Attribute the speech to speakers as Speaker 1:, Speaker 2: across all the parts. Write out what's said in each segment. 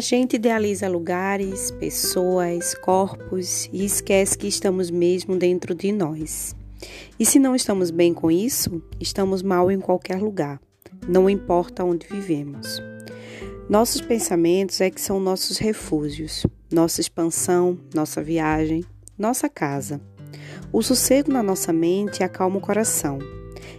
Speaker 1: gente idealiza lugares, pessoas, corpos e esquece que estamos mesmo dentro de nós. E se não estamos bem com isso, estamos mal em qualquer lugar, não importa onde vivemos. Nossos pensamentos é que são nossos refúgios, nossa expansão, nossa viagem, nossa casa. O sossego na nossa mente acalma o coração.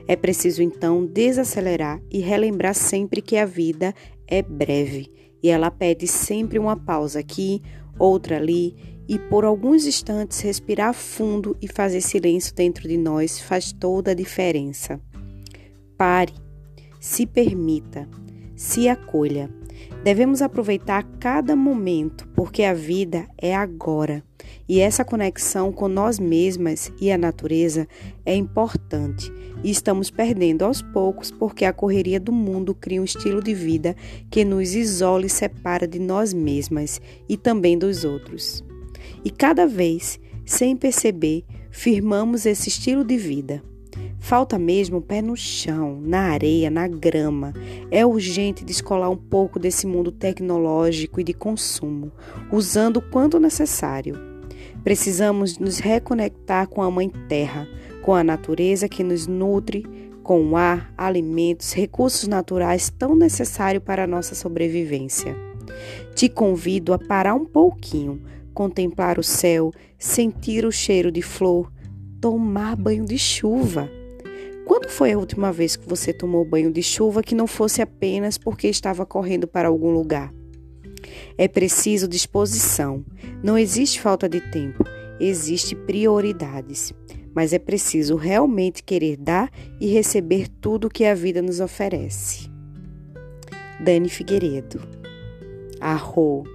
Speaker 1: É preciso então desacelerar e relembrar sempre que a vida é breve e ela pede sempre uma pausa aqui, outra ali e por alguns instantes respirar fundo e fazer silêncio dentro de nós faz toda a diferença. Pare, se permita, se acolha. Devemos aproveitar cada momento, porque a vida é agora. E essa conexão com nós mesmas e a natureza é importante. E estamos perdendo aos poucos porque a correria do mundo cria um estilo de vida que nos isola e separa de nós mesmas e também dos outros. E cada vez, sem perceber, firmamos esse estilo de vida. Falta mesmo pé no chão, na areia, na grama. É urgente descolar um pouco desse mundo tecnológico e de consumo, usando o quanto necessário. Precisamos nos reconectar com a Mãe Terra, com a natureza que nos nutre, com o ar, alimentos, recursos naturais tão necessários para a nossa sobrevivência. Te convido a parar um pouquinho, contemplar o céu, sentir o cheiro de flor, tomar banho de chuva. Quando foi a última vez que você tomou banho de chuva que não fosse apenas porque estava correndo para algum lugar? É preciso disposição. Não existe falta de tempo, existe prioridades. Mas é preciso realmente querer dar e receber tudo que a vida nos oferece. Dani Figueiredo. Arro.